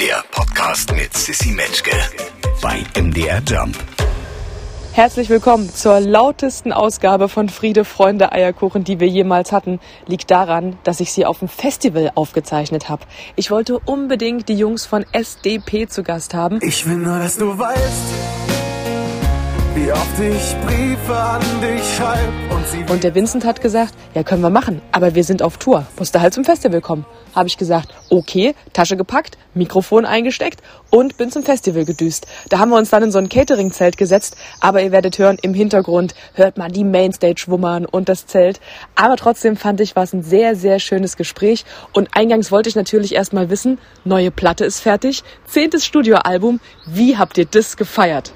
Der Podcast mit Sissy Metzke bei MDR Jump. Herzlich willkommen zur lautesten Ausgabe von Friede, Freunde, Eierkuchen, die wir jemals hatten. Liegt daran, dass ich sie auf dem Festival aufgezeichnet habe. Ich wollte unbedingt die Jungs von SDP zu Gast haben. Ich will nur, dass du weißt, wie oft ich Briefe an dich schreibe und sie Und der Vincent hat gesagt, ja, können wir machen, aber wir sind auf Tour. Musste halt zum Festival kommen. Habe ich gesagt, okay, Tasche gepackt, Mikrofon eingesteckt und bin zum Festival gedüst. Da haben wir uns dann in so ein Catering-Zelt gesetzt, aber ihr werdet hören, im Hintergrund hört man die Mainstage wummern und das Zelt. Aber trotzdem fand ich, war es ein sehr, sehr schönes Gespräch und eingangs wollte ich natürlich erstmal wissen, neue Platte ist fertig, zehntes Studioalbum, wie habt ihr das gefeiert?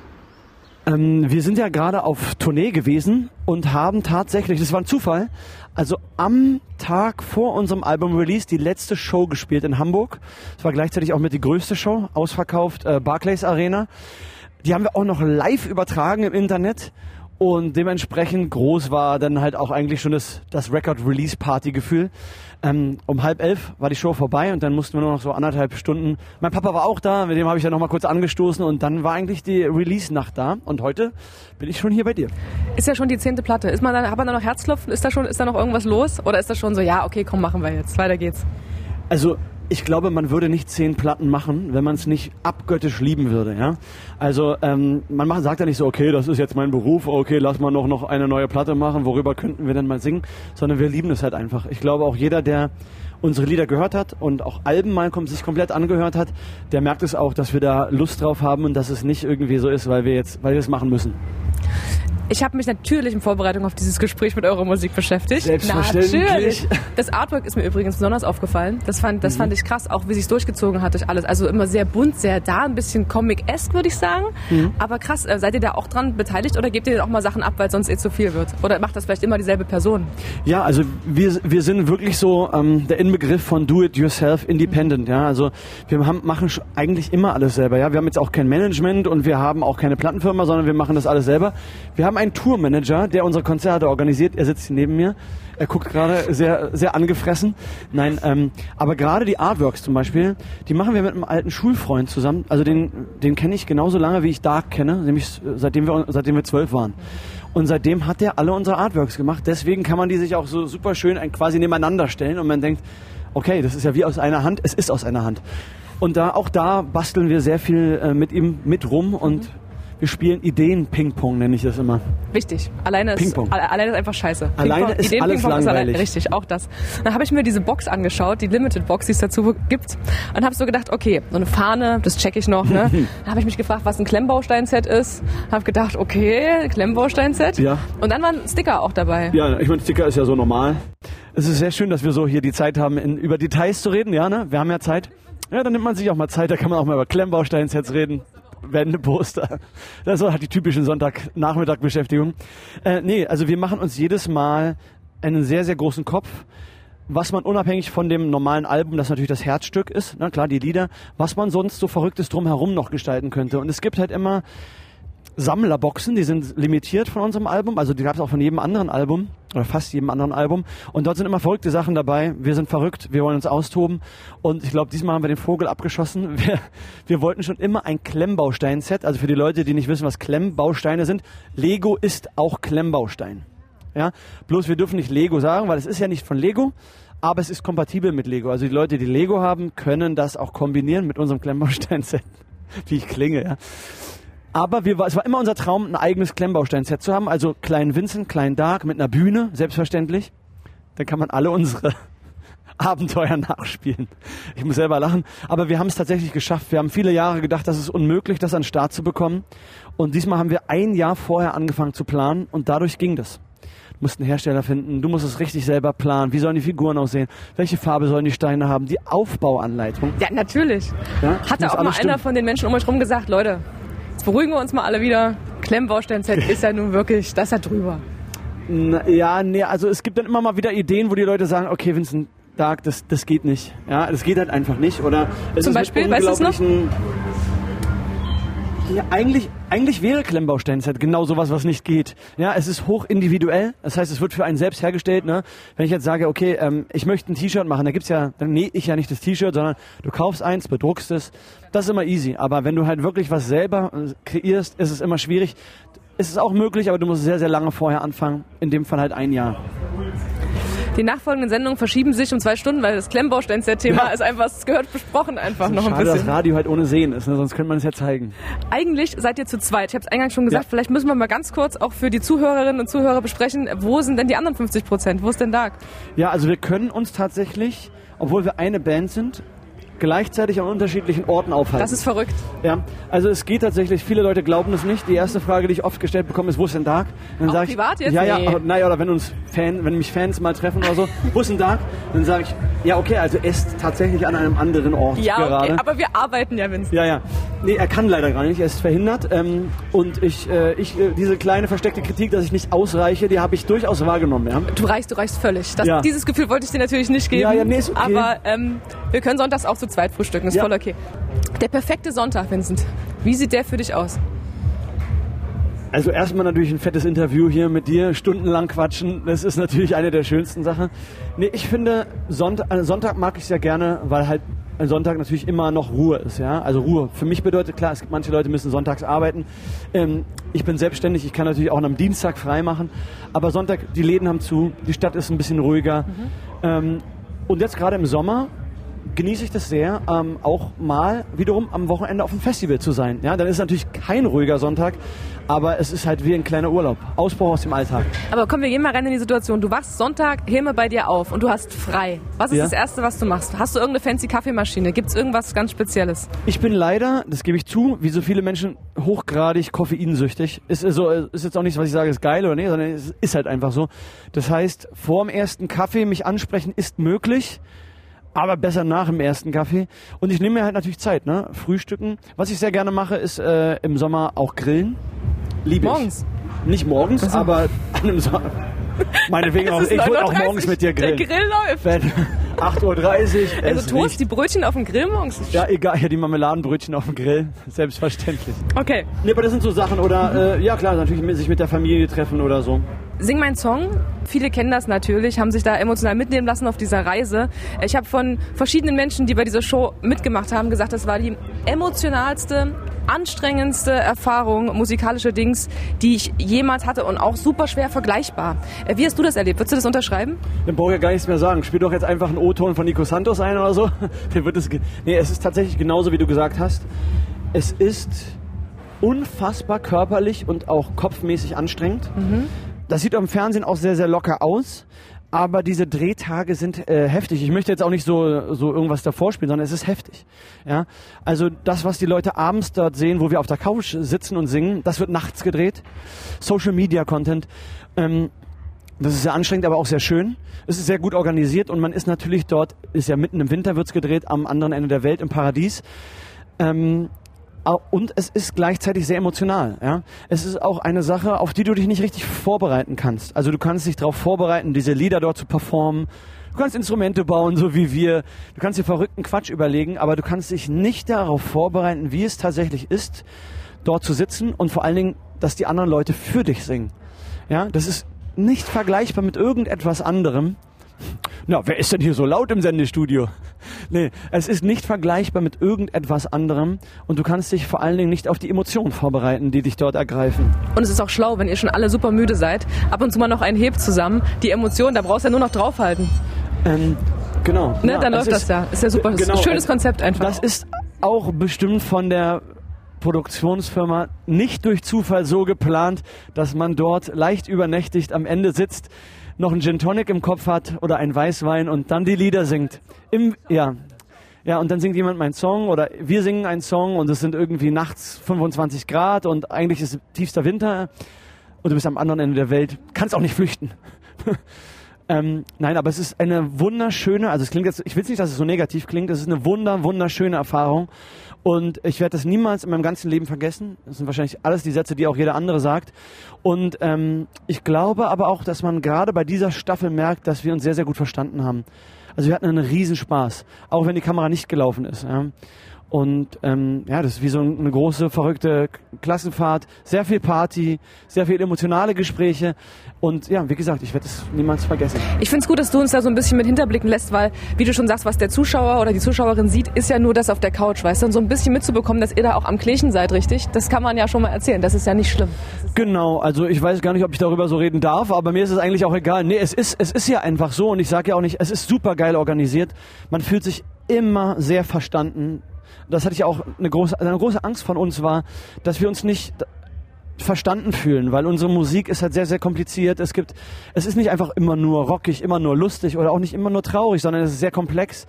Ähm, wir sind ja gerade auf Tournee gewesen und haben tatsächlich, das war ein Zufall, also am Tag vor unserem Album-Release die letzte Show gespielt in Hamburg. Es war gleichzeitig auch mit die größte Show, ausverkauft, äh, Barclays Arena. Die haben wir auch noch live übertragen im Internet und dementsprechend groß war dann halt auch eigentlich schon das, das Record-Release-Party-Gefühl. Ähm, um halb elf war die Show vorbei und dann mussten wir nur noch so anderthalb Stunden. Mein Papa war auch da, mit dem habe ich ja noch mal kurz angestoßen und dann war eigentlich die Release-Nacht da und heute bin ich schon hier bei dir. Ist ja schon die zehnte Platte. Ist man dann, hat man da noch Herzklopfen? Ist da schon, ist da noch irgendwas los? Oder ist das schon so, ja, okay, komm, machen wir jetzt. Weiter geht's. Also ich glaube, man würde nicht zehn Platten machen, wenn man es nicht abgöttisch lieben würde. Ja? Also ähm, man macht, sagt ja nicht so, okay, das ist jetzt mein Beruf, okay, lass mal noch, noch eine neue Platte machen, worüber könnten wir denn mal singen, sondern wir lieben es halt einfach. Ich glaube auch jeder, der unsere Lieder gehört hat und auch Alben mal sich komplett angehört hat, der merkt es auch, dass wir da Lust drauf haben und dass es nicht irgendwie so ist, weil wir jetzt, weil wir es machen müssen. Ich habe mich natürlich in Vorbereitung auf dieses Gespräch mit eurer Musik beschäftigt. Selbstverständlich. Natürlich. Das Artwork ist mir übrigens besonders aufgefallen. Das fand, das fand ich krass, auch wie sich durchgezogen hat durch alles. Also immer sehr bunt, sehr da, ein bisschen Comic-esque, würde ich sagen. Aber krass, äh, seid ihr da auch dran beteiligt oder gebt ihr auch mal Sachen ab, weil sonst eh zu viel wird? Oder macht das vielleicht immer dieselbe Person? Ja, also wir, wir sind wirklich so ähm, der Inbegriff von Do-it-yourself independent. Ja, also wir haben, machen eigentlich immer alles selber. Ja, wir haben jetzt auch kein Management und wir haben auch keine Plattenfirma, sondern wir machen das alles selber. Wir haben einen Tourmanager, der unsere Konzerte organisiert. Er sitzt hier neben mir. Er guckt gerade sehr, sehr angefressen. Nein, ähm, aber gerade die Artworks zum Beispiel, die machen wir mit einem alten Schulfreund zusammen. Also den, den kenne ich genauso lange, wie ich Dark kenne, nämlich seitdem wir, seitdem wir zwölf waren. Und seitdem hat er alle unsere Artworks gemacht. Deswegen kann man die sich auch so super schön quasi nebeneinander stellen und man denkt, okay, das ist ja wie aus einer Hand. Es ist aus einer Hand. Und da auch da basteln wir sehr viel äh, mit ihm mit rum und wir spielen Ideen-Ping-Pong, nenne ich das immer. Wichtig. Alleine ist, alleine ist einfach scheiße. Alleine ist Ideen- alles Ping-Pong ist allein- langweilig. richtig, auch das. Dann habe ich mir diese Box angeschaut, die Limited Box, die es dazu gibt, und habe so gedacht, okay, so eine Fahne, das check ich noch. Ne? Dann habe ich mich gefragt, was ein Klemmbaustein-Set ist. Habe gedacht, okay, Klemmbaustein-Set. Ja. Und dann waren Sticker auch dabei. Ja, ich meine, Sticker ist ja so normal. Es ist sehr schön, dass wir so hier die Zeit haben, in, über Details zu reden. Ja, ne? Wir haben ja Zeit. Ja, dann nimmt man sich auch mal Zeit. Da kann man auch mal über Klemmbausteinsets reden. Wände, Poster. Das ist halt die typischen Sonntagnachmittag-Beschäftigung. Äh, nee, also wir machen uns jedes Mal einen sehr, sehr großen Kopf, was man unabhängig von dem normalen Album, das natürlich das Herzstück ist, na klar, die Lieder, was man sonst so Verrücktes drumherum noch gestalten könnte. Und es gibt halt immer Sammlerboxen, die sind limitiert von unserem Album, also die gab es auch von jedem anderen Album oder fast jedem anderen Album und dort sind immer verrückte Sachen dabei. Wir sind verrückt, wir wollen uns austoben und ich glaube, diesmal haben wir den Vogel abgeschossen. Wir, wir wollten schon immer ein Klemmbaustein-Set, also für die Leute, die nicht wissen, was Klemmbausteine sind, Lego ist auch Klemmbaustein. Ja, bloß wir dürfen nicht Lego sagen, weil es ist ja nicht von Lego, aber es ist kompatibel mit Lego. Also die Leute, die Lego haben, können das auch kombinieren mit unserem Klemmbaustein-Set. Wie ich klinge, ja. Aber wir, es war immer unser Traum, ein eigenes Klemmbaustein-Set zu haben. Also kleinen Vincent, kleinen Dark mit einer Bühne, selbstverständlich. Dann kann man alle unsere Abenteuer nachspielen. Ich muss selber lachen. Aber wir haben es tatsächlich geschafft. Wir haben viele Jahre gedacht, das ist unmöglich, das an den Start zu bekommen. Und diesmal haben wir ein Jahr vorher angefangen zu planen und dadurch ging das. Du musst einen Hersteller finden, du musst es richtig selber planen. Wie sollen die Figuren aussehen? Welche Farbe sollen die Steine haben? Die Aufbauanleitung. Ja, natürlich. Ja, Hatte auch mal alles einer stimmen. von den Menschen um euch rum gesagt, Leute, jetzt beruhigen wir uns mal alle wieder. Klemmbaustein-Set ist ja nun wirklich, das ist ja drüber. Na, ja, nee, also es gibt dann immer mal wieder Ideen, wo die Leute sagen, okay, Vincent, Dark, das, das geht nicht. Ja, das geht halt einfach nicht. Oder es Zum ist mit Beispiel, weißt du es noch? Ja, eigentlich, eigentlich wäre Klemmbausteinset genau sowas, was nicht geht. Ja, es ist hoch individuell. Das heißt, es wird für einen selbst hergestellt. Ne? Wenn ich jetzt sage, okay, ähm, ich möchte ein T-Shirt machen, da gibt's ja, dann nähe ich ja nicht das T-Shirt, sondern du kaufst eins, bedruckst es. Das ist immer easy. Aber wenn du halt wirklich was selber äh, kreierst, ist es immer schwierig. Es ist auch möglich, aber du musst sehr, sehr lange vorher anfangen. In dem Fall halt ein Jahr. Die nachfolgenden Sendungen verschieben sich um zwei Stunden, weil das Klemmbaustein-Thema Ja. ist einfach, es gehört besprochen einfach noch ein Schade, dass bisschen. Radio halt ohne Sehen ist, ne? sonst könnte man es ja zeigen. Eigentlich seid ihr zu zweit. Ich habe es eingangs schon gesagt, Ja. vielleicht müssen wir mal ganz kurz auch für die Zuhörerinnen und Zuhörer besprechen, wo sind denn die anderen 50 Prozent? Wo ist denn Dark? Ja, also wir können uns tatsächlich, obwohl wir eine Band sind, gleichzeitig an unterschiedlichen Orten aufhalten. Das ist verrückt. Ja, also es geht tatsächlich, viele Leute glauben es nicht. Die erste Frage, die ich oft gestellt bekomme, ist, wo ist denn Dark? Dann Auch ich, privat jetzt? Ja, ja, Nee. aber, naja, oder wenn uns Fan, wenn mich Fans mal treffen oder so, wo ist denn Dark? Dann sage ich, ja, okay, also er ist tatsächlich an einem anderen Ort Ja, gerade. okay, aber wir arbeiten ja, Vincent. ja, ja. Nee, er kann leider gar nicht, er ist verhindert. Ähm, und ich, äh, ich äh, diese kleine versteckte Kritik, dass ich nicht ausreiche, die habe ich durchaus wahrgenommen. Ja? Du reichst, du reichst völlig. Das, Ja. Dieses Gefühl wollte ich dir natürlich nicht geben. Ja, ja, nee, ist okay. Aber ähm, wir können sonntags auch zu zweit frühstücken, ist Ja. voll okay. Der perfekte Sonntag, Vincent. Wie sieht der für dich aus? Also erstmal natürlich ein fettes Interview hier mit dir, stundenlang quatschen, das ist natürlich eine der schönsten Sachen. Nee, ich finde, Sonntag, äh, Sonntag mag ich sehr gerne, weil halt ein Sonntag natürlich immer noch Ruhe ist, ja. Also Ruhe. Für mich bedeutet klar, es gibt manche Leute müssen sonntags arbeiten. Ähm, ich bin selbstständig, ich kann natürlich auch am Dienstag frei machen, aber Sonntag, die Läden haben zu, die Stadt ist ein bisschen ruhiger. Ähm, und jetzt gerade im Sommer genieße ich das sehr, ähm, auch mal wiederum am Wochenende auf dem Festival zu sein. Ja, dann ist es natürlich kein ruhiger Sonntag, aber es ist halt wie ein kleiner Urlaub. Ausbruch aus dem Alltag. Aber komm, wir gehen mal rein in die Situation. Du wachst Sonntag, Himmel bei dir auf und du hast frei. Was ist Ja. das Erste, was du machst? Hast du irgendeine fancy Kaffeemaschine? Gibt es irgendwas ganz Spezielles? Ich bin leider, das gebe ich zu, wie so viele Menschen hochgradig koffeinsüchtig. Ist, so, ist jetzt auch nichts, was ich sage, ist geil oder nee, sondern es ist halt einfach so. Das heißt, vor dem ersten Kaffee mich ansprechen ist möglich. Aber besser nach dem ersten Kaffee. Und ich nehme mir halt natürlich Zeit, ne? Frühstücken. Was ich sehr gerne mache, ist äh, im Sommer auch grillen. Liebe Morgens? ich. Nicht morgens, aber an einem Sommer. Meinetwegen auch. Ich wollte auch 9.30 morgens mit dir Der grillen. Grill läuft. Wenn 8.30 Uhr. Also Toast, riecht- die Brötchen auf dem Grill morgens. Ja, egal, ja, die Marmeladenbrötchen auf dem Grill. Selbstverständlich. Okay. Nee, aber das sind so Sachen. Oder, äh, ja klar, natürlich sich mit der Familie treffen oder so. Sing mein Song. Viele kennen das natürlich, haben sich da emotional mitnehmen lassen auf dieser Reise. Ich habe von verschiedenen Menschen, die bei dieser Show mitgemacht haben, gesagt, das war die emotionalste, anstrengendste Erfahrung musikalische Dings, die ich jemals hatte und auch super schwer vergleichbar. Äh, Wie hast du das erlebt? Würdest du das unterschreiben? Dann brauche ich ja gar nichts mehr sagen. Spiel doch jetzt einfach einen O-Ton von Nico Santos ein oder so. Der wird es. Nee, es ist tatsächlich genauso, wie du gesagt hast. Es ist unfassbar körperlich und auch kopfmäßig anstrengend. Das sieht am Fernsehen auch sehr, sehr locker aus. Aber diese Drehtage sind äh, heftig. Ich möchte jetzt auch nicht so, so irgendwas davor spielen, sondern es ist heftig. Ja? Also das, was die Leute abends dort sehen, wo wir auf der Couch sitzen und singen, das wird nachts gedreht. Social Media Content. Ähm, das ist sehr anstrengend, aber auch sehr schön. Es ist sehr gut organisiert und man ist natürlich dort, ist ja mitten im Winter wird's gedreht, am anderen Ende der Welt, im Paradies. Ähm, und es ist gleichzeitig sehr emotional. Ja? Es ist auch eine Sache, auf die du dich nicht richtig vorbereiten kannst. Also du kannst dich darauf vorbereiten, diese Lieder dort zu performen. Du kannst Instrumente bauen, so wie wir. Du kannst dir verrückten Quatsch überlegen, aber du kannst dich nicht darauf vorbereiten, wie es tatsächlich ist, dort zu sitzen und vor allen Dingen, dass die anderen Leute für dich singen. Ja, das ist nicht vergleichbar mit irgendetwas anderem. Na, wer ist denn hier so laut im Sendestudio? Nee, es ist nicht vergleichbar mit irgendetwas anderem und du kannst dich vor allen Dingen nicht auf die Emotionen vorbereiten, die dich dort ergreifen. Und es ist auch schlau, wenn ihr schon alle super müde seid, ab und zu mal noch einen Hebt zusammen. Die Emotionen, da brauchst du ja nur noch draufhalten. Ähm, genau. Ne, ja, dann läuft das ja. Ist ja super. Das ein schönes Konzept einfach. Das ist auch bestimmt von der Produktionsfirma nicht durch Zufall so geplant, dass man dort leicht übernächtigt am Ende sitzt, noch einen Gin Tonic im Kopf hat oder ein Weißwein und dann die Lieder singt. Im, ja. Ja, und dann singt jemand meinen Song oder wir singen einen Song und es sind irgendwie nachts 25 Grad und eigentlich ist tiefster Winter und du bist am anderen Ende der Welt. Kannst auch nicht flüchten. Ähm, nein, aber es ist eine wunderschöne, also es klingt jetzt, ich will nicht, dass es so negativ klingt, es ist eine wunder, wunderschöne Erfahrung und ich werde das niemals in meinem ganzen Leben vergessen. Das sind wahrscheinlich alles die Sätze, die auch jeder andere sagt. Und ähm, ich glaube aber auch, dass man gerade bei dieser Staffel merkt, dass wir uns sehr, sehr gut verstanden haben. Also wir hatten einen Riesenspaß, auch wenn die Kamera nicht gelaufen ist. Ja. Und ähm, ja, das ist wie so eine große, verrückte Klassenfahrt. Sehr viel Party, sehr viel emotionale Gespräche. Und ja, wie gesagt, ich werde es niemals vergessen. Ich finde es gut, dass du uns da so ein bisschen mit hinterblicken lässt, weil, wie du schon sagst, was der Zuschauer oder die Zuschauerin sieht, ist ja nur das auf der Couch, weißt du? Und so ein bisschen mitzubekommen, dass ihr da auch am Klärchen seid, richtig? Das kann man ja schon mal erzählen. Das ist ja nicht schlimm. Genau, also ich weiß gar nicht, ob ich darüber so reden darf, aber mir ist es eigentlich auch egal. Nee, es ist, es ist ja einfach so und ich sage ja auch nicht, es ist super geil organisiert. Man fühlt sich immer sehr verstanden. Das hatte ich auch eine große, eine große Angst von uns war, dass wir uns nicht verstanden fühlen, weil unsere Musik ist halt sehr, sehr kompliziert. Es gibt, es ist nicht einfach immer nur rockig, immer nur lustig oder auch nicht immer nur traurig, sondern es ist sehr komplex.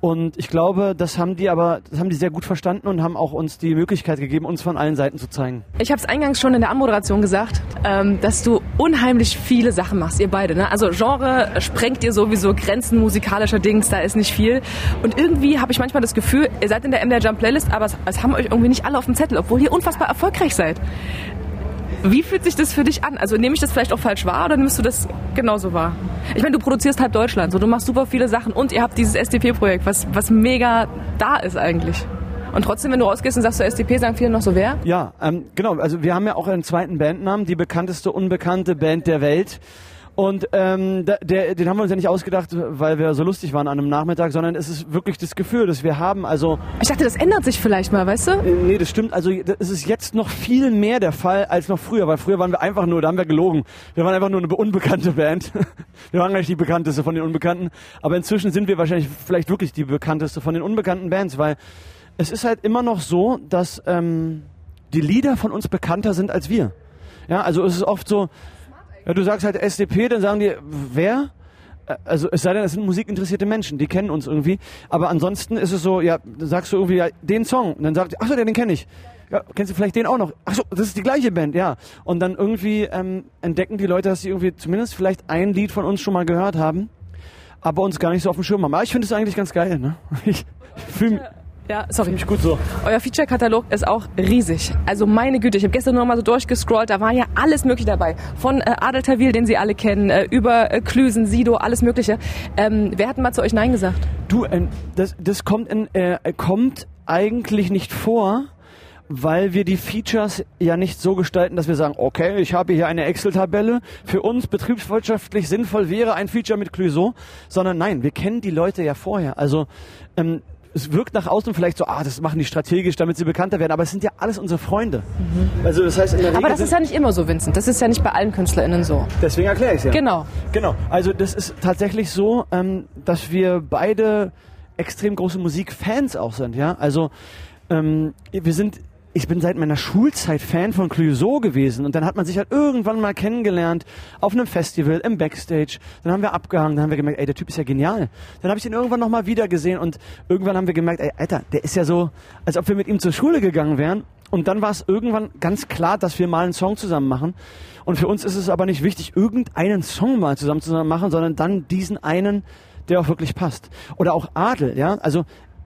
Und ich glaube, das haben die aber, das haben die sehr gut verstanden und haben auch uns die Möglichkeit gegeben, uns von allen Seiten zu zeigen. Ich habe es eingangs schon in der Anmoderation gesagt, ähm, dass du unheimlich viele Sachen machst, ihr beide. Ne? Also Genre sprengt ihr sowieso Grenzen musikalischer Dings, da ist nicht viel. Und irgendwie habe ich manchmal das Gefühl, ihr seid in der MDR Jump Playlist, aber es, es haben euch irgendwie nicht alle auf dem Zettel, obwohl ihr unfassbar erfolgreich seid. Wie fühlt sich das für dich an? Also nehme ich das vielleicht auch falsch wahr oder nimmst du das genauso wahr? Ich meine, du produzierst halb Deutschland, so du machst super viele Sachen und ihr habt dieses SDP-Projekt, was, was mega da ist eigentlich. Und trotzdem, wenn du rausgehst und sagst so SDP, sagen viele noch so wer? Ja, ähm, genau. Also wir haben ja auch einen zweiten Bandnamen, die bekannteste unbekannte Band der Welt. Und ähm, der, den haben wir uns ja nicht ausgedacht, weil wir so lustig waren an einem Nachmittag, sondern es ist wirklich das Gefühl, das wir haben. Also Ich dachte, das ändert sich vielleicht mal, weißt du? äh, nee, das stimmt. Also es ist jetzt noch viel mehr der Fall als noch früher, weil früher waren wir einfach nur, da haben wir gelogen. Wir waren einfach nur eine unbekannte Band. Wir waren eigentlich die bekannteste von den Unbekannten. Aber inzwischen sind wir wahrscheinlich vielleicht wirklich die bekannteste von den unbekannten Bands, weil es ist halt immer noch so, dass ähm, die Lieder von uns bekannter sind als wir. Ja, also es ist oft so, ja, du sagst halt SDP, dann sagen die, wer? Also es sei denn, es sind musikinteressierte Menschen, die kennen uns irgendwie. Aber ansonsten ist es so, ja, sagst du irgendwie ja, den Song. Und dann sagt, ach so, den kenne ich. Ja, kennst du vielleicht den auch noch? Ach so, das ist die gleiche Band, ja. Und dann irgendwie ähm, entdecken die Leute, dass sie irgendwie zumindest vielleicht ein Lied von uns schon mal gehört haben, aber uns gar nicht so auf dem Schirm haben. Aber ich finde es eigentlich ganz geil, ne? Ich fühle mich Ja, sorry. mich gut so. Euer Feature-Katalog ist auch riesig. Also meine Güte, ich habe gestern nur mal so durchgescrollt, da war ja alles mögliche dabei. Von äh, Adel Tawil, den Sie alle kennen, äh, über äh, Klüsen, Sido, alles mögliche. Ähm, wer hat denn mal zu euch Nein gesagt? Du, ähm, das, das kommt, in, äh, kommt eigentlich nicht vor, weil wir die Features ja nicht so gestalten, dass wir sagen, okay, ich habe hier eine Excel-Tabelle, für uns betriebswirtschaftlich sinnvoll wäre ein Feature mit Clouseau, sondern nein, wir kennen die Leute ja vorher. Also ähm, es wirkt nach außen vielleicht so, ah, das machen die strategisch, damit sie bekannter werden, aber es sind ja alles unsere Freunde. Also das heißt in der Aber Regel das ist ja nicht immer so, Vincent. Das ist ja nicht bei allen KünstlerInnen so. Deswegen erkläre ich es ja. Genau. Genau. Also das ist tatsächlich so, ähm, dass wir beide extrem große Musikfans auch sind. Ja, also ähm, wir sind. Ich bin seit meiner Schulzeit Fan von Clouseau gewesen und dann hat man sich halt irgendwann mal kennengelernt auf einem Festival im Backstage. Dann haben wir abgehangen, dann haben wir gemerkt, ey, der Typ ist ja genial. Dann habe ich ihn irgendwann noch mal wieder gesehen und irgendwann haben wir gemerkt, ey, Alter, der ist ja so, als ob wir mit ihm zur Schule gegangen wären. Und dann war es irgendwann ganz klar, dass wir mal einen Song zusammen machen. Und für uns ist es aber nicht wichtig, irgendeinen Song mal zusammen zusammen machen, sondern dann diesen einen, der auch wirklich passt. Oder auch Adel, ja. Also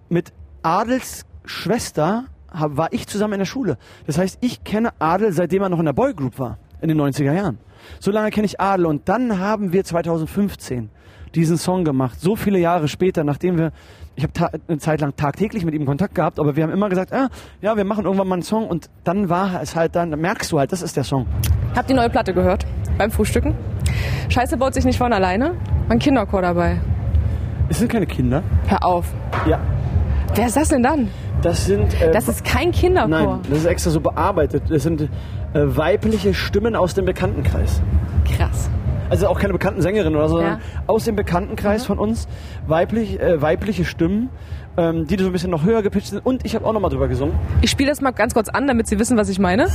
mit Adels Schwester hab, war ich zusammen in der Schule. Das heißt, ich kenne Adel, seitdem er noch in der Boygroup war, in den 90er Jahren. So lange kenne ich Adel. Und dann haben wir 2015 diesen Song gemacht. So viele Jahre später, nachdem wir, ich habe eine Zeit lang tagtäglich mit ihm Kontakt gehabt, aber wir haben immer gesagt, ah, ja, wir machen irgendwann mal einen Song und dann war es halt dann, merkst du halt, das ist der Song. Habt ihr die neue Platte gehört? Beim Frühstücken? Scheiße baut sich nicht von alleine. Mein Kinderchor dabei. Es sind keine Kinder. Hör auf. Ja. Wer ist das denn dann? Das sind. Äh, Das ist kein Kinderchor. Nein, das ist extra so bearbeitet. Das sind äh, weibliche Stimmen aus dem Bekanntenkreis. Krass. Also auch keine bekannten Sängerinnen oder so, Ja. sondern aus dem Bekanntenkreis von uns weiblich, äh, weibliche Stimmen, ähm, die so ein bisschen noch höher gepitcht sind. Und ich habe auch noch mal drüber gesungen. Ich spiele das mal ganz kurz an, damit Sie wissen, was ich meine.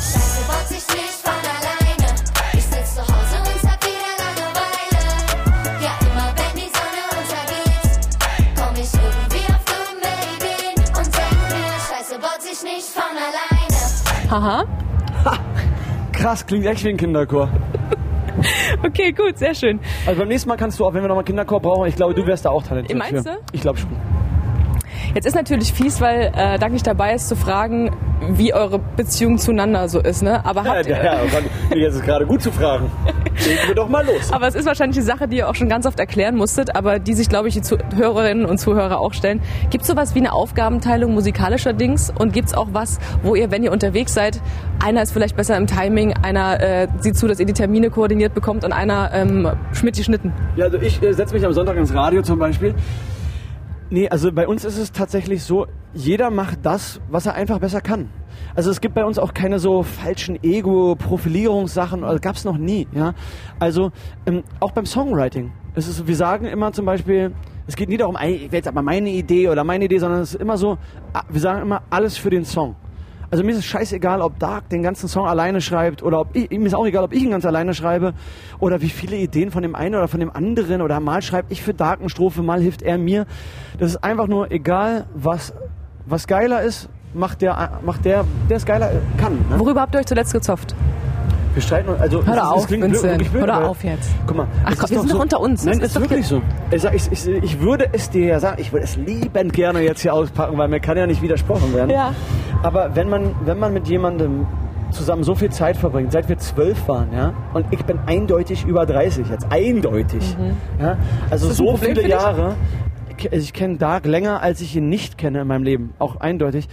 Haha. Krass, klingt echt wie ein Kinderchor. Okay, gut, sehr schön. Also beim nächsten Mal kannst du auch, wenn wir noch mal einen Kinderchor brauchen, ich glaube, du wärst da auch talentiert Meinst du? Ich glaube schon. Jetzt ist natürlich fies, weil äh, Dank nicht dabei ist, zu fragen, wie eure Beziehung zueinander so ist, ne? Aber habt ja, ihr, ja, jetzt ist gerade gut zu fragen. Legen wir doch mal los. Aber es ist wahrscheinlich die Sache, die ihr auch schon ganz oft erklären musstet, aber die sich, glaube ich, die Zuhörerinnen und Zuhörer auch stellen. Gibt es sowas wie eine Aufgabenteilung musikalischer Dings? Und gibt es auch was, wo ihr, wenn ihr unterwegs seid, einer ist vielleicht besser im Timing, einer äh, sieht zu, dass ihr die Termine koordiniert bekommt und einer ähm, schmidt die Schnitten? Ja, also ich äh, setze mich am Sonntag ins Radio zum Beispiel. Nee, also bei uns ist es tatsächlich so, jeder macht das, was er einfach besser kann. Also es gibt bei uns auch keine so falschen Ego-Profilierungssachen, also gab es noch nie. Ja? Also ähm, auch beim Songwriting. Es ist, wir sagen immer zum Beispiel, es geht nie darum, ich will jetzt aber meine Idee oder meine Idee, sondern es ist immer so, ah, wir sagen immer alles für den Song. Also mir ist es scheißegal, ob Dark den ganzen Song alleine schreibt oder ob ich, mir ist auch egal, ob ich ihn ganz alleine schreibe oder wie viele Ideen von dem einen oder von dem anderen oder mal schreibe ich für Dark eine Strophe, mal hilft er mir. Das ist einfach nur egal, was, was geiler ist, macht der, macht der, der es geiler kann. Ne? Worüber habt ihr euch zuletzt gezopft? Wir streiten uns, also Hör es es auf, klingt Vincent. blöd, Hör aber- auf jetzt. Guck mal, Ach es komm, ist wir sind doch unter uns. Nein, Das ist, wirklich so. Ich, ich, ich, ich würde es dir ja sagen, ich würde es liebend gerne jetzt hier auspacken, weil mir kann ja nicht widersprochen werden. Ja. Aber wenn man, wenn man mit jemandem zusammen so viel Zeit verbringt, seit wir zwölf waren, ja, und ich bin eindeutig über 30 jetzt, eindeutig, ja, also Mhm. das ein so Problem viele? Jahre, ich, ich kenne Dark länger, als ich ihn nicht kenne in meinem Leben, auch eindeutig,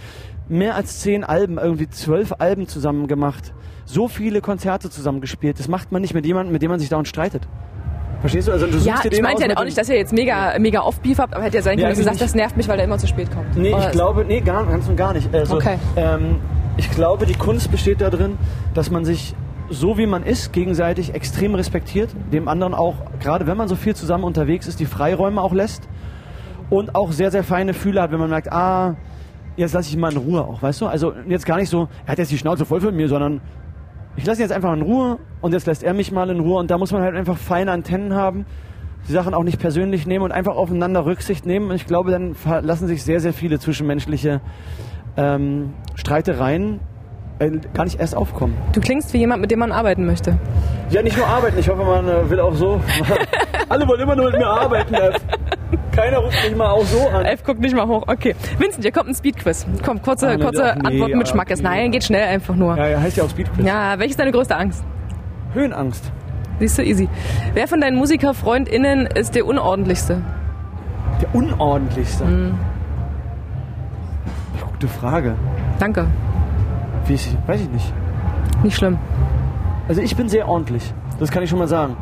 mehr als zehn Alben, irgendwie zwölf Alben zusammen gemacht, so viele Konzerte zusammen gespielt, das macht man nicht mit jemandem, mit dem man sich dauernd streitet. Verstehst du? Also du suchst Ja, dir ich meinte ja auch nicht, dass ihr jetzt mega, mega oft Beef habt, aber hätte ja sein können, Ja, dass ihr sagt, nicht. das nervt mich, weil er immer zu spät kommt. Nee, Oder ich glaube, nee, gar, ganz und gar nicht. Also, Okay. ähm, ich glaube, die Kunst besteht darin, dass man sich so wie man ist, gegenseitig extrem respektiert, dem anderen auch, gerade wenn man so viel zusammen unterwegs ist, die Freiräume auch lässt und auch sehr, sehr feine Fühler hat, wenn man merkt, ah, jetzt lasse ich ihn mal in Ruhe auch, weißt du? Also jetzt gar nicht so, er hat jetzt die Schnauze voll von mir, sondern ich lasse ihn jetzt einfach in Ruhe und jetzt lässt er mich mal in Ruhe und da muss man halt einfach feine Antennen haben, die Sachen auch nicht persönlich nehmen und einfach aufeinander Rücksicht nehmen. Und ich glaube, dann lassen sich sehr, sehr viele zwischenmenschliche ähm, Streitereien äh, gar nicht erst aufkommen. Du klingst wie jemand, mit dem man arbeiten möchte. Ja, nicht nur arbeiten. Ich hoffe, man äh, will auch so. Alle wollen immer nur mit mir arbeiten. Keiner ruft mich mal auch so an. Elf guckt nicht mal hoch. Okay. Vincent, hier kommt ein Speedquiz. Komm, kurze, Ah, nee, kurze nee, Antworten mit Schmackes. nee. Nein, geht schnell einfach nur. Ja, Ja, ja, heißt ja auch Speedquiz. welche ist deine größte Angst? Höhenangst. Siehst du, easy. Wer von deinen MusikerfreundInnen ist der unordentlichste? Der unordentlichste. Mhm. Gute Frage. Danke. Wie ist, weiß ich nicht. Nicht schlimm. Also ich bin sehr ordentlich. Das kann ich schon mal sagen.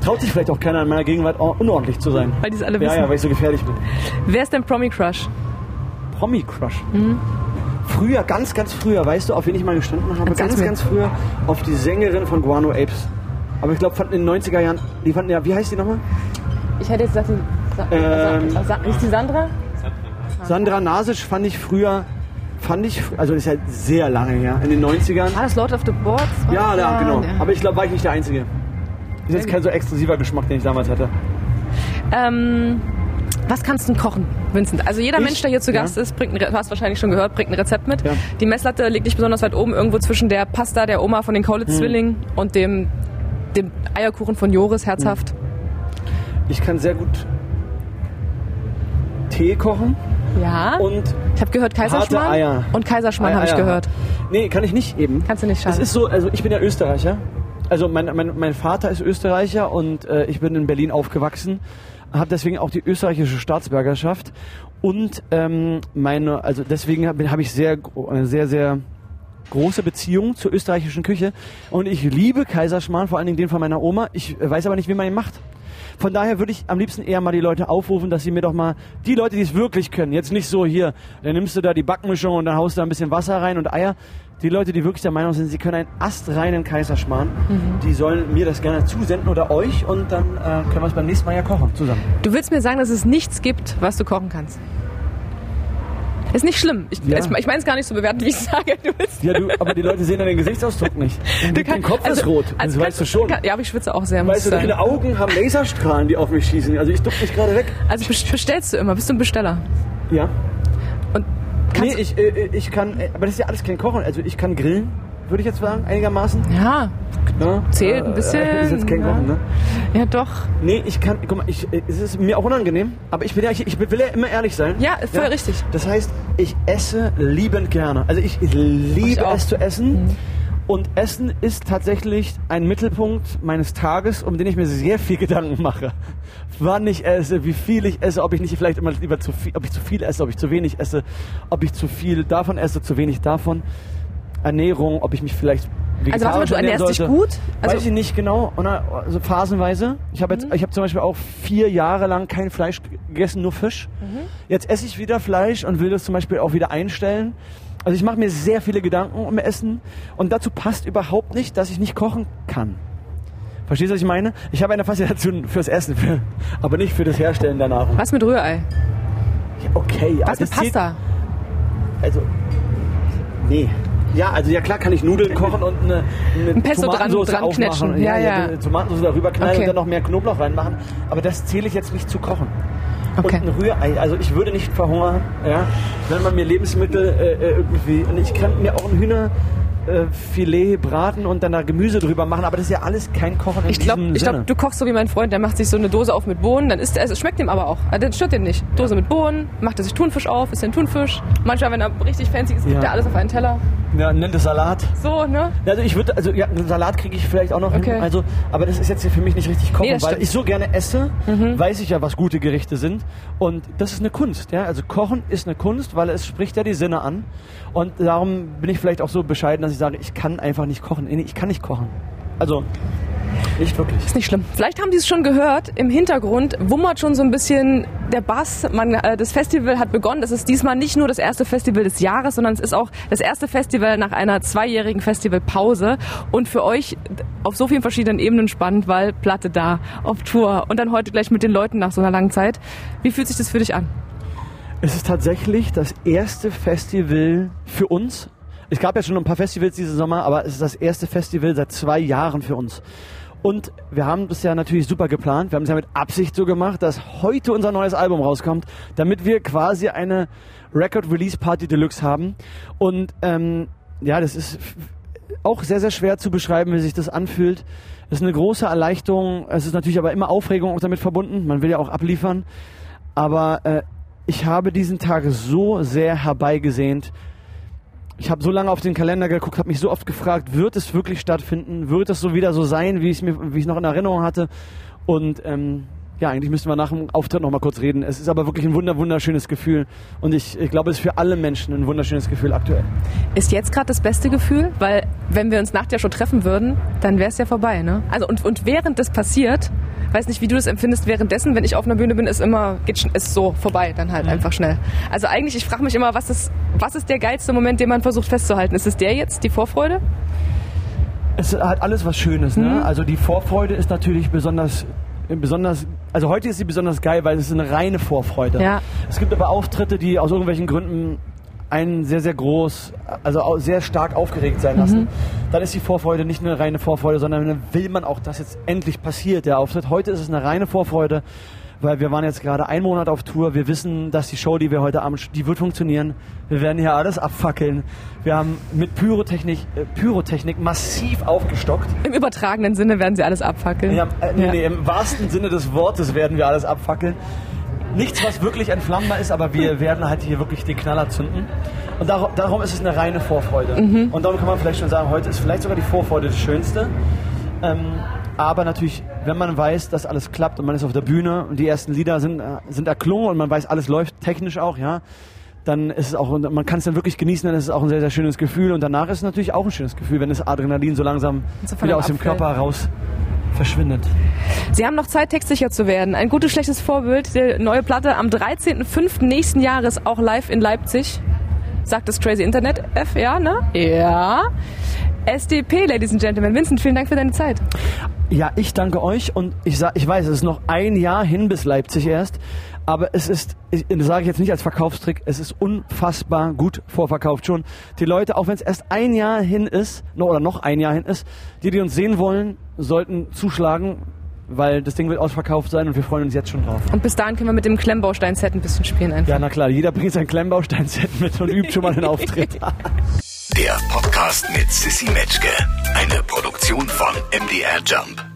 Traut sich vielleicht auch keiner in meiner Gegenwart or- unordentlich zu sein. Weil die es alle Ja, wissen. ja, weil ich so gefährlich bin. Wer ist dein Promi-Crush? Promi-Crush. Mhm. Früher, ganz, ganz früher, weißt du, auf wen ich mal gestanden habe? Ganz, mir. ganz früher auf die Sängerin von Guano Apes. Aber ich glaube, fanden in den 90er Jahren, die fanden ja, wie heißt die nochmal? Ich hätte jetzt gesagt, die, Sa Ähm, Sa Sa ist die Sandra? Sandra Nasic fand ich früher, fand ich, also das ist ja sehr lange her, in den 90ern. War das Lord of the Boards? Ja, ja, genau. ja. Aber ich glaube, war ich nicht der Einzige. Ist jetzt kein so exklusiver Geschmack, den ich damals hatte. Ähm, was kannst du denn kochen, Vincent? Also jeder Ich? Mensch, der hier zu Ja. Gast ist, bringt ein, du hast wahrscheinlich schon gehört, bringt ein Rezept mit. Ja. Die Messlatte liegt nicht besonders weit oben, irgendwo zwischen der Pasta der Oma von den Hm. Kaulitz-Zwillingen und dem, dem Eierkuchen von Joris, herzhaft. Ich kann sehr gut Tee kochen Ja. und ich habe gehört Kaiserschmarrn. Und Kaiserschmarrn habe ich gehört. Nee, kann ich nicht eben. Kannst du nicht Das schade. ist so, also ich bin ja Österreicher. Also mein, mein, mein Vater ist Österreicher und äh, ich bin in Berlin aufgewachsen, habe deswegen auch die österreichische Staatsbürgerschaft und ähm, meine, also deswegen habe hab ich sehr, sehr, sehr große Beziehung zur österreichischen Küche und ich liebe Kaiserschmarrn, vor allen Dingen den von meiner Oma. Ich weiß aber nicht, wie man ihn macht. Von daher würde ich am liebsten eher mal die Leute aufrufen, dass sie mir doch mal, die Leute, die es wirklich können, jetzt nicht so hier, dann nimmst du da die Backmischung und dann haust du da ein bisschen Wasser rein und Eier. Die Leute, die wirklich der Meinung sind, sie können einen astreinen Kaiserschmarrn, die sollen mir das gerne zusenden oder euch und dann äh, können wir es beim nächsten Mal ja kochen zusammen. Du willst mir sagen, dass es nichts gibt, was du kochen kannst? Ist nicht schlimm. Ich, Ja. ich meine es gar nicht so bewerten, wie ich sage. Du Ja, du, aber die Leute sehen dann den Gesichtsausdruck nicht. Du Dein Kopf ist rot, das also weißt du schon. kann- Ja, aber ich schwitze auch sehr, Weißt du, deine Augen haben Laserstrahlen, die auf mich schießen. Also ich duck mich gerade weg. Also best- bestellst du immer, bist du ein Besteller? Ja. Und Nee, kannst ich, äh, ich kann, äh, aber das ist ja alles kein Kochen. Also ich kann grillen, würde ich jetzt sagen, einigermaßen. ja, Ja. Zählt ein bisschen, Äh, ist jetzt kein ja. Kochen, ne? ja doch. Nee, ich kann, guck mal, ich, äh, es ist mir auch unangenehm, aber ich will ja, ich, ich will ja immer ehrlich sein. Ja, voll richtig. Das heißt, ich esse liebend gerne. Also ich, ich liebe Ich. Mhm. es zu essen. Und Essen ist tatsächlich ein Mittelpunkt meines Tages, um den ich mir sehr viel Gedanken mache. Wann ich esse, wie viel ich esse, ob ich nicht vielleicht immer lieber zu viel, ob ich zu viel esse, ob ich zu wenig esse, ob ich zu viel davon esse, zu wenig davon. Ernährung, ob ich mich vielleicht Also warte mal, du ernährst dich gut? Also- Weiß ich nicht genau, oder, also phasenweise. Ich habe jetzt, ich habe zum Beispiel auch vier Jahre lang kein Fleisch gegessen, nur Fisch. Jetzt esse ich wieder Fleisch und will das zum Beispiel auch wieder einstellen. Also ich mache mir sehr viele Gedanken um Essen und dazu passt überhaupt nicht, dass ich nicht kochen kann. Verstehst du, was ich meine? Ich habe eine Faszination fürs Essen, für, aber nicht für das Herstellen der Nahrung. Was mit Rührei? Okay, aber Was mit das zählt- Pasta? Also, nee. Ja, also ja klar kann ich Nudeln kochen und eine, eine Ein Pesto dran- Tomatensauce dran aufmachen. knetschen. Ja, ja. eine Tomatensauce darüber knallen Okay. und dann noch mehr Knoblauch reinmachen. Aber das zähle ich jetzt nicht zu kochen. Okay. Und ein Rührei, also ich würde nicht verhungern, ja, wenn man mir Lebensmittel äh, äh, irgendwie, und ich kann mir auch ein Hühnerfilet äh, Filet braten und dann da Gemüse drüber machen, aber das ist ja alles kein Kochen in Ich glaube, diesem ich Sinne. glaub, du kochst so wie mein Freund, der macht sich so eine Dose auf mit Bohnen, dann isst er, also es schmeckt ihm aber auch. Also, Das stört ihn nicht. Dose mit Bohnen, macht er sich Thunfisch auf, isst den Thunfisch. Manchmal, wenn er richtig fancy ist, gibt Ja. er alles auf einen Teller. Ja, nennt es Salat. So, ne? Also ich würde, also ja, einen Salat kriege ich vielleicht auch noch Okay. hin. Also, aber das ist jetzt hier für mich nicht richtig kochen, Nee, weil stimmt. Mhm. ich so gerne esse, weiß ich ja, was gute Gerichte sind. Und das ist eine Kunst, ja. Also Kochen ist eine Kunst, weil es spricht ja die Sinne an. Und darum bin ich vielleicht auch so bescheiden, dass ich sage, ich kann einfach nicht kochen. Nee, ich kann nicht kochen. Also nicht wirklich. Ist nicht schlimm. Vielleicht haben Sie es schon gehört. Im Hintergrund wummert schon so ein bisschen der Bass. Man, äh, das Festival hat begonnen. Es ist diesmal nicht nur das erste Festival des Jahres, sondern es ist auch das erste Festival nach einer zweijährigen Festivalpause. Und für euch auf so vielen verschiedenen Ebenen spannend, weil Platte da, auf Tour und dann heute gleich mit den Leuten nach so einer langen Zeit. Wie fühlt sich das für dich an? Es ist tatsächlich das erste Festival für uns. Es gab ja schon ein paar Festivals diesen Sommer, aber es ist das erste Festival seit zwei Jahren für uns. Und wir haben das ja natürlich super geplant. Wir haben es ja mit Absicht so gemacht, dass heute unser neues Album rauskommt, damit wir quasi eine Record Release Party Deluxe haben. Und ähm, ja, das ist auch sehr, sehr schwer zu beschreiben, wie sich das anfühlt. Es ist eine große Erleichterung. Es ist natürlich aber immer Aufregung auch damit verbunden. Man will ja auch abliefern. Aber äh, ich habe diesen Tag so sehr herbeigesehnt. Ich habe so lange auf den Kalender geguckt, habe mich so oft gefragt, wird es wirklich stattfinden? Wird es so wieder so sein, wie ich ich noch in Erinnerung hatte? Und ähm, ja, eigentlich müssten wir nach dem Auftritt noch mal kurz reden. Es ist aber wirklich ein wunder, wunderschönes Gefühl. Und ich, ich glaube, es ist für alle Menschen ein wunderschönes Gefühl aktuell. Ist jetzt gerade das beste Gefühl? Weil wenn wir uns nach der Show treffen würden, dann wäre es ja vorbei, ne? Also und, und während das passiert, weiß nicht, wie du das empfindest, währenddessen, wenn ich auf einer Bühne bin, ist immer, geht, ist so vorbei, dann halt einfach schnell. Also eigentlich, ich frage mich immer, was ist, was ist der geilste Moment, den man versucht festzuhalten? Ist es der jetzt, die Vorfreude? Es hat alles was Schönes. Ne? Also die Vorfreude ist natürlich besonders, besonders. Also heute ist sie besonders geil, weil es ist eine reine Vorfreude. Ja. Es gibt aber Auftritte, die aus irgendwelchen Gründen einen sehr, sehr groß, also sehr stark aufgeregt sein lassen. Dann ist die Vorfreude nicht eine reine Vorfreude, sondern dann will man auch, dass jetzt endlich passiert, der Auftritt. Heute ist es eine reine Vorfreude, weil wir waren jetzt gerade einen Monat auf Tour. Wir wissen, dass die Show, die wir heute Abend, die wird funktionieren. Wir werden hier alles abfackeln. Wir haben mit Pyrotechnik, äh, Pyrotechnik massiv aufgestockt. Im übertragenen Sinne werden sie alles abfackeln. Ja, äh, nee, Ja. nee, im wahrsten Sinne des Wortes werden wir alles abfackeln. Nichts, was wirklich entflammbar ist, aber wir werden halt hier wirklich den Knaller zünden. Und dar darum ist es eine reine Vorfreude. Und darum kann man vielleicht schon sagen, heute ist vielleicht sogar die Vorfreude das Schönste. Ähm, aber natürlich, wenn man weiß, dass alles klappt und man ist auf der Bühne und die ersten Lieder sind, äh, sind erklungen und man weiß, alles läuft technisch auch, ja, dann ist es auch, man kann es dann wirklich genießen, dann ist es auch ein sehr, sehr schönes Gefühl. Und danach ist es natürlich auch ein schönes Gefühl, wenn das Adrenalin so langsam So wieder aus dem. Körper raus verschwindet. Sie haben noch Zeit, textsicher zu werden. Ein gutes, schlechtes Vorbild. Die neue Platte am 13.05. nächsten Jahres auch live in Leipzig. Sagt das Crazy Internet F, ja, ne? Ja. SDP, Ladies and Gentlemen. Vincent, vielen Dank für deine Zeit. Ja, ich danke euch und ich, sag, ich weiß, es ist noch ein Jahr hin bis Leipzig erst, aber es ist, ich, das sage ich jetzt nicht als Verkaufstrick, es ist unfassbar gut vorverkauft schon. Die Leute, auch wenn es erst ein Jahr hin ist, noch, oder noch ein Jahr hin ist, die, die uns sehen wollen, sollten zuschlagen, weil das Ding wird ausverkauft sein und wir freuen uns jetzt schon drauf. Und bis dahin können wir mit dem Klemmbaustein-Set ein bisschen spielen einfach. Ja, na klar, jeder bringt sein Klemmbaustein-Set mit und übt schon mal den Auftritt. Der Podcast mit Sissy Metzke. Eine Produktion von MDR Jump.